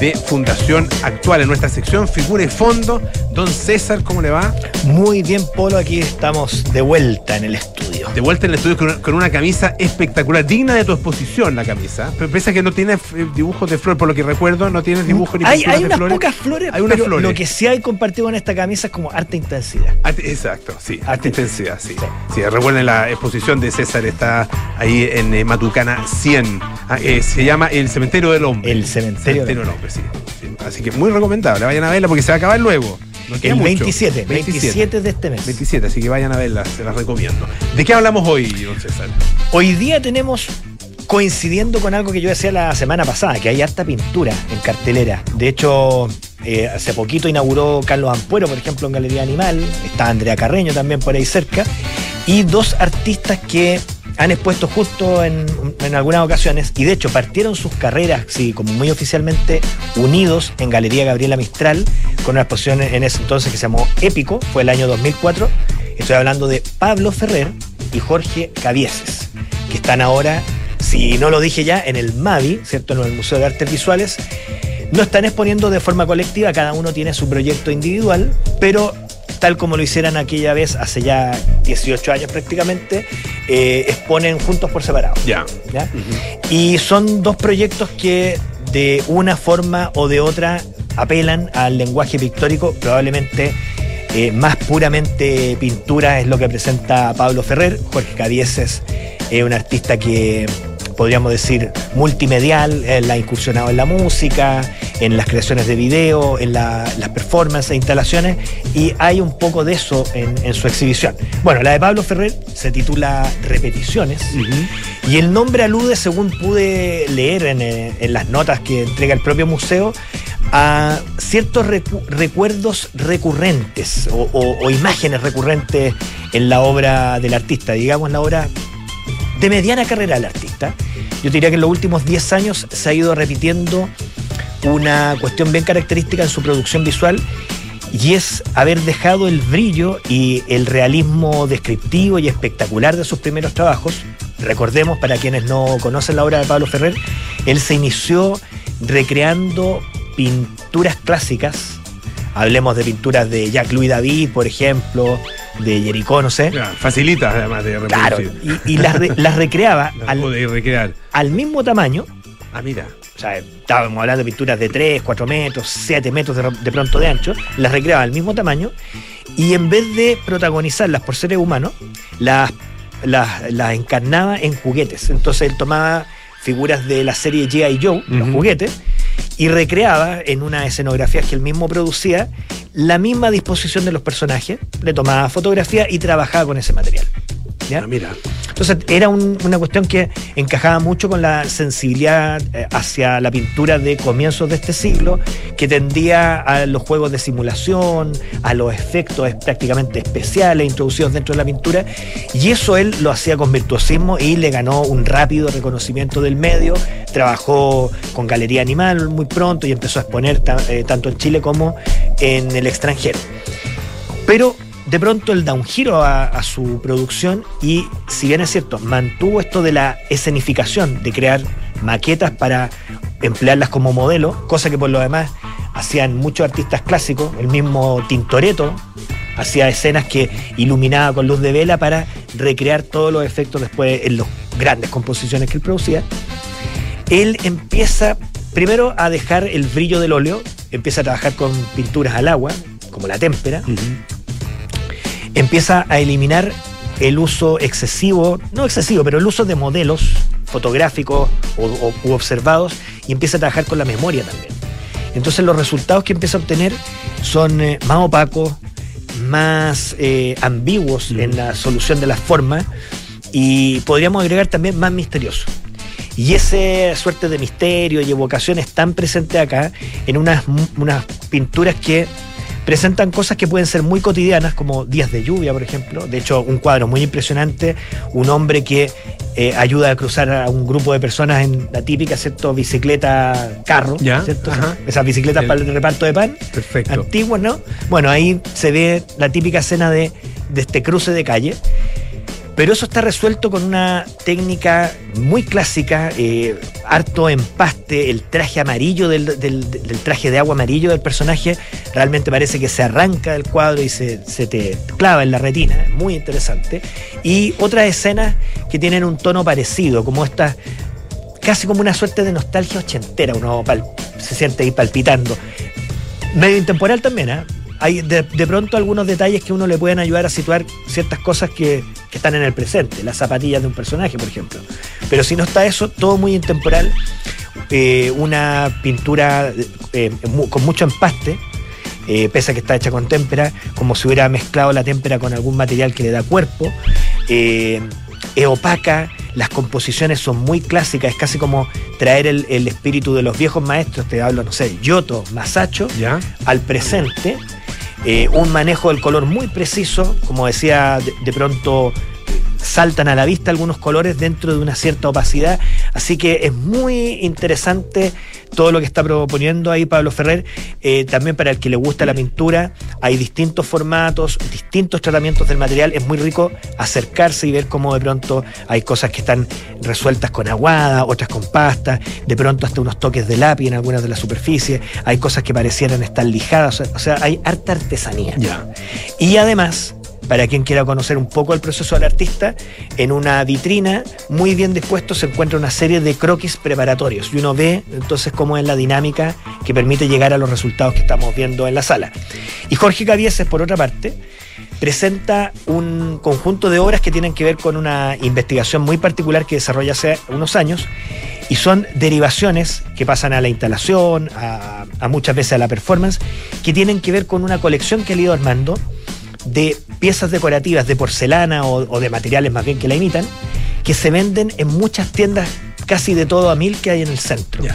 de Fundación Actual. En nuestra sección Figura y Fondo, don César, ¿cómo le va? Muy bien, Polo, aquí estamos de vuelta en el estudio. De vuelta en el estudio con, con una camisa espectacular, digna de tu exposición la camisa. Pero pese a que no tiene eh, dibujos de flor, por lo que recuerdo, no tiene dibujos ni Hay, hay de unas flores. pocas flores, Hay unas pero flores. lo que sí hay compartido con esta camisa es como arte intensidad. Arte- exacto, sí, arte intensidad, sí. sí. Sí, recuerden la exposición de César, está ahí en eh, Matucana 100. Ah, eh, se llama El Cementerio del Hombre. El Cementerio del del Hombre, sí, sí. Así que muy recomendable, vayan a verla porque se va a acabar luego. No El mucho. 27, 27 de este mes. 27, así que vayan a verla, se las recomiendo. ¿De qué hablamos hoy, don César? Hoy día tenemos, coincidiendo con algo que yo decía la semana pasada, que hay harta pintura en cartelera. De hecho, eh, hace poquito inauguró Carlos Ampuero, por ejemplo, en Galería Animal. Está Andrea Carreño también por ahí cerca. Y dos artistas que han expuesto justo en, en algunas ocasiones y de hecho partieron sus carreras, sí, como muy oficialmente unidos en Galería Gabriela Mistral, con una exposición en ese entonces que se llamó Épico, fue el año 2004. Estoy hablando de Pablo Ferrer y Jorge Cavieses, que están ahora, si no lo dije ya, en el MAVI, ¿cierto? En el Museo de Artes Visuales. No están exponiendo de forma colectiva, cada uno tiene su proyecto individual, pero tal como lo hicieran aquella vez, hace ya 18 años prácticamente, eh, exponen juntos por separado. Ya. ¿ya? Y son dos proyectos que de una forma o de otra apelan al lenguaje pictórico, probablemente eh, más puramente pintura es lo que presenta Pablo Ferrer. Jorge Cavieses es un artista que podríamos decir multimedial, él ha incursionado en la música, en las creaciones de video, en la- las performances, e instalaciones, y hay un poco de eso en, en su exhibición. Bueno, la de Pablo Ferrer se titula Repeticiones, y el nombre alude, según pude leer en, eh, en las notas que entrega el propio museo, a ciertos recu- recuerdos recurrentes o, o- o imágenes recurrentes en la obra del artista, digamos la obra de mediana carrera del artista. Yo diría que en los últimos 10 años se ha ido repitiendo una cuestión bien característica en su producción visual y es haber dejado el brillo y el realismo descriptivo y espectacular de sus primeros trabajos. Recordemos, para quienes no conocen la obra de Pablo Ferrer, él se inició recreando pinturas clásicas. Hablemos de pinturas de Jacques Louis David, por ejemplo, de Jericó, no sé. Ya, Facilita además de Claro, y, y las, re- las recreaba Las al, pude recrear. al mismo tamaño. Ah, mira. O sea, estábamos hablando de pinturas de 3, 4 metros, 7 metros de, de pronto de ancho. Las recreaba al mismo tamaño. Y en vez de protagonizarlas por seres humanos, las, las, las encarnaba en juguetes. Entonces él tomaba figuras de la serie G.I. Joe, los Ujú. juguetes, y recreaba en una escenografía que él mismo producía la misma disposición de los personajes, le tomaba fotografía y trabajaba con ese material. ¿ya? Ah, mira. Entonces era un- una cuestión que encajaba mucho con la sensibilidad eh, hacia la pintura de comienzos de este siglo, que tendía a los juegos de simulación, a los efectos prácticamente especiales introducidos dentro de la pintura, y eso él lo hacía con virtuosismo y le ganó un rápido reconocimiento del medio, trabajó con Galería Animal muy pronto y empezó a exponer eh, tanto en Chile como en el extranjero. Pero de pronto él da un giro a, su producción y, si bien es cierto, mantuvo esto de la escenificación, de crear maquetas para emplearlas como modelo, cosa que por lo demás hacían muchos artistas clásicos, el mismo Tintoretto hacía escenas que iluminaba con luz de vela para recrear todos los efectos después en las grandes composiciones que él producía. Él empieza primero a dejar el brillo del óleo, empieza a trabajar con pinturas al agua, como la témpera, empieza a eliminar el uso excesivo, no excesivo, pero el uso de modelos fotográficos o, o- u observados y empieza a trabajar con la memoria también. Entonces los resultados que empieza a obtener son eh, más opacos, más eh, ambiguos en la solución de las formas y podríamos agregar también más misteriosos. Y esa suerte de misterio y evocación es tan presente acá en unas, unas pinturas que presentan cosas que pueden ser muy cotidianas, como días de lluvia, por ejemplo. De hecho, un cuadro muy impresionante, un hombre que eh, ayuda a cruzar a un grupo de personas en la típica, ¿cierto? Bicicleta carro, Ya, ¿cierto? ajá. Esas bicicletas El- para el reparto de pan Perfecto. antiguas, ¿no? Bueno, ahí se ve la típica escena de, de este cruce de calle. Pero eso está resuelto con una técnica muy clásica, eh, harto empaste, el traje amarillo del, traje de agua amarillo del personaje, realmente parece que se arranca del cuadro y se, te clava en la retina, es muy interesante. Y otras escenas que tienen un tono parecido, como esta, casi como una suerte de nostalgia ochentera, uno se siente ahí palpitando. Medio intemporal también, ¿ah? Hay de, de pronto algunos detalles que uno le pueden ayudar a situar ciertas cosas que, que están en el presente, las zapatillas de un personaje, por ejemplo. Pero si no está eso, todo muy intemporal, eh, una pintura eh, mu- con mucho empaste, eh, pese a que está hecha con témpera, como si hubiera mezclado la témpera con algún material que le da cuerpo. Eh, es opaca, las composiciones son muy clásicas, es casi como traer el, el espíritu de los viejos maestros, te hablo, no sé, Giotto, Masacho, ¿Ya? al presente. Eh, un manejo del color muy preciso, como decía, de, de pronto saltan a la vista algunos colores dentro de una cierta opacidad. Así que es muy interesante todo lo que está proponiendo ahí Pablo Ferrer. Eh, también para el que le gusta la pintura, hay distintos formatos, distintos tratamientos del material. Es muy rico acercarse y ver cómo de pronto hay cosas que están resueltas con aguada, otras con pasta, de pronto hasta unos toques de lápiz en algunas de las superficies. Hay cosas que parecieran estar lijadas. O sea, hay harta artesanía. Ya. Y además, para quien quiera conocer un poco el proceso del artista, en una vitrina muy bien dispuesto se encuentra una serie de croquis preparatorios y uno ve entonces cómo es la dinámica que permite llegar a los resultados que estamos viendo en la sala. Y Jorge Cavieses, por otra parte, presenta un conjunto de obras que tienen que ver con una investigación muy particular que desarrolla hace unos años y son derivaciones que pasan a la instalación, a, muchas veces a la performance, que tienen que ver con una colección que ha ido armando de piezas decorativas de porcelana o, o de materiales más bien que la imitan, que se venden en muchas tiendas casi de todo a mil que hay en el centro. De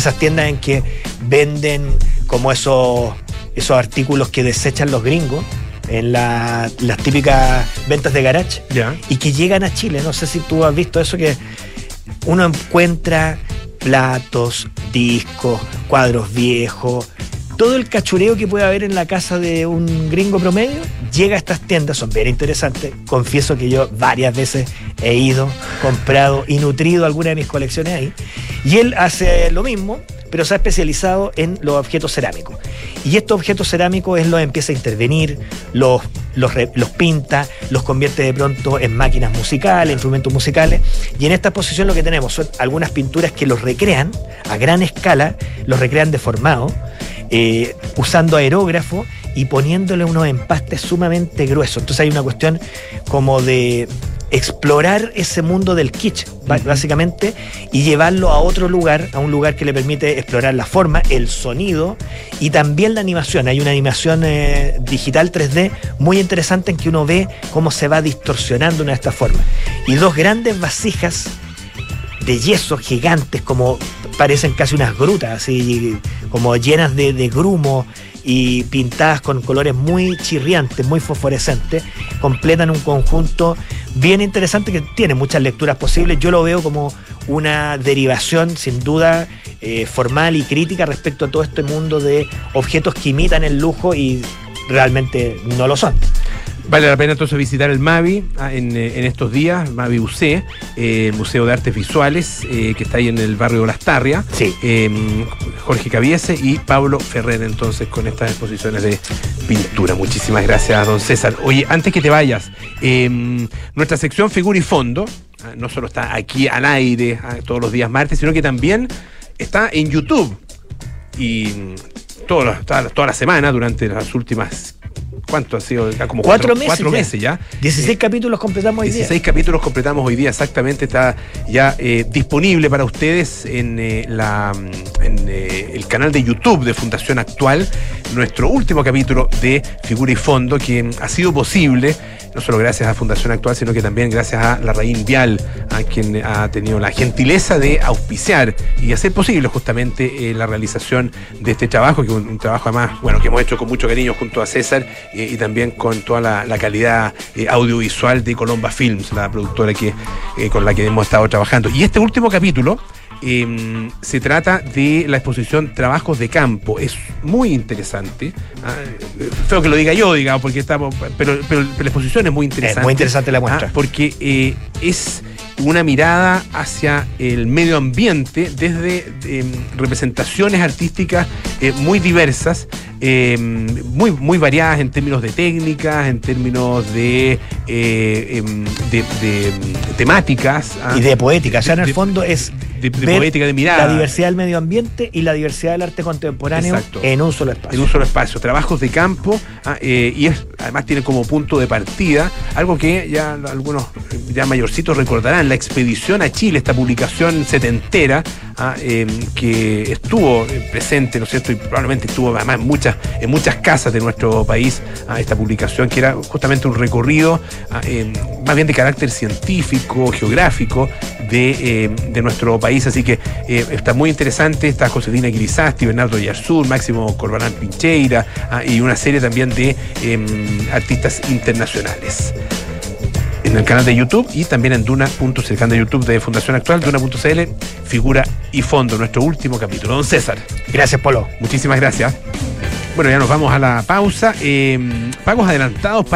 esas tiendas en que venden como esos, esos artículos que desechan los gringos en la- las típicas ventas de garage y que llegan a Chile. No sé si tú has visto eso que uno encuentra platos, discos, cuadros viejos, todo el cachureo que puede haber en la casa de un gringo promedio llega a estas tiendas, son bien interesantes. Confieso que yo varias veces he ido, comprado y nutrido alguna de mis colecciones ahí. Y él hace lo mismo, pero se ha especializado en los objetos cerámicos. Y estos objetos cerámicos él los empieza a intervenir, los, los pinta, los convierte de pronto en máquinas musicales, instrumentos musicales. Y en esta exposición lo que tenemos son algunas pinturas que los recrean a gran escala, los recrean deformados, eh, usando aerógrafo y poniéndole unos empastes sumamente gruesos. Entonces hay una cuestión como de explorar ese mundo del kitsch, básicamente, y llevarlo a otro lugar, a un lugar que le permite explorar la forma, el sonido y también la animación. Hay una animación eh, digital 3D muy interesante en que uno ve cómo se va distorsionando una de estas formas. Y dos grandes vasijas de yeso gigantes, como parecen casi unas grutas, así como llenas de, grumo y pintadas con colores muy chirriantes, muy fosforescentes, completan un conjunto bien interesante que tiene muchas lecturas posibles. Yo lo veo como una derivación, sin duda, eh, formal y crítica respecto a todo este mundo de objetos que imitan el lujo y realmente no lo son. Vale la pena entonces visitar el MAVI ah, en, eh, en estos días, MAVI UC, eh, el Museo de Artes Visuales, eh, que está ahí en el barrio de Lastarria. Sí. Eh, Jorge Cabiese y Pablo Ferrer, entonces, con estas exposiciones de pintura. Muchísimas gracias, don César. Oye, antes que te vayas, eh, nuestra sección Figura y Fondo, ah, no solo está aquí al aire ah, todos los días martes, sino que también está en YouTube. Y mm, toda la, toda la- toda la semana, durante las últimas. ¿Cuánto ha sido? Como Cuatro meses Cuatro ya. meses ya. 16 capítulos completamos hoy día. 16 capítulos completamos hoy día, exactamente, está ya eh, disponible para ustedes en, eh, la, mm, en eh, el canal de YouTube de Fundación Actual, nuestro último capítulo de Figura y Fondo, que ha sido posible no solo gracias a Fundación Actual, sino que también gracias a la Raín Vial, a quien ha tenido la gentileza de auspiciar y hacer posible justamente eh, la realización de este trabajo, que es un, trabajo además, bueno, que hemos hecho con mucho cariño junto a César eh, y también con toda la, calidad eh, audiovisual de Colomba Films, la productora que, con la que hemos estado trabajando. Y este último capítulo Em, se trata de la exposición Trabajos de Campo. Es muy interesante. Ah, feo que lo diga yo, digamos, porque estamos. Pero, pero, la exposición es muy interesante. Es muy interesante la muestra. Ah, porque eh, es una mirada hacia el medio ambiente desde em, representaciones artísticas eh, muy diversas, em, muy, muy variadas en términos de técnicas, en términos de, eh, de, temáticas. Ah, y de poética. Ya en el fondo es de, poética, de mirada. La diversidad del medio ambiente y la diversidad del arte contemporáneo en un solo espacio. En un solo espacio. Trabajos de campo ah, eh, y es, además tiene como punto de partida algo que ya algunos ya mayorcitos recordarán, la expedición a Chile, esta publicación setentera ah, em, que estuvo presente, ¿no es cierto? Y probablemente estuvo además en muchas, en muchas casas de nuestro país, ah, esta publicación que era justamente un recorrido em, más bien de carácter científico, geográfico de, em, de nuestro país así que eh, está muy interesante. Está Josefina Grisasti, Bernardo Yarzur, Máximo Corbalán Pincheira ah, y una serie también de artistas internacionales en el canal de YouTube y también en Duna.cl, canal de YouTube de Fundación Actual, Duna.cl, figura y fondo, nuestro último capítulo. Don César. Gracias, Polo. Muchísimas gracias. Bueno, ya nos vamos a la pausa. Em, pagos adelantados para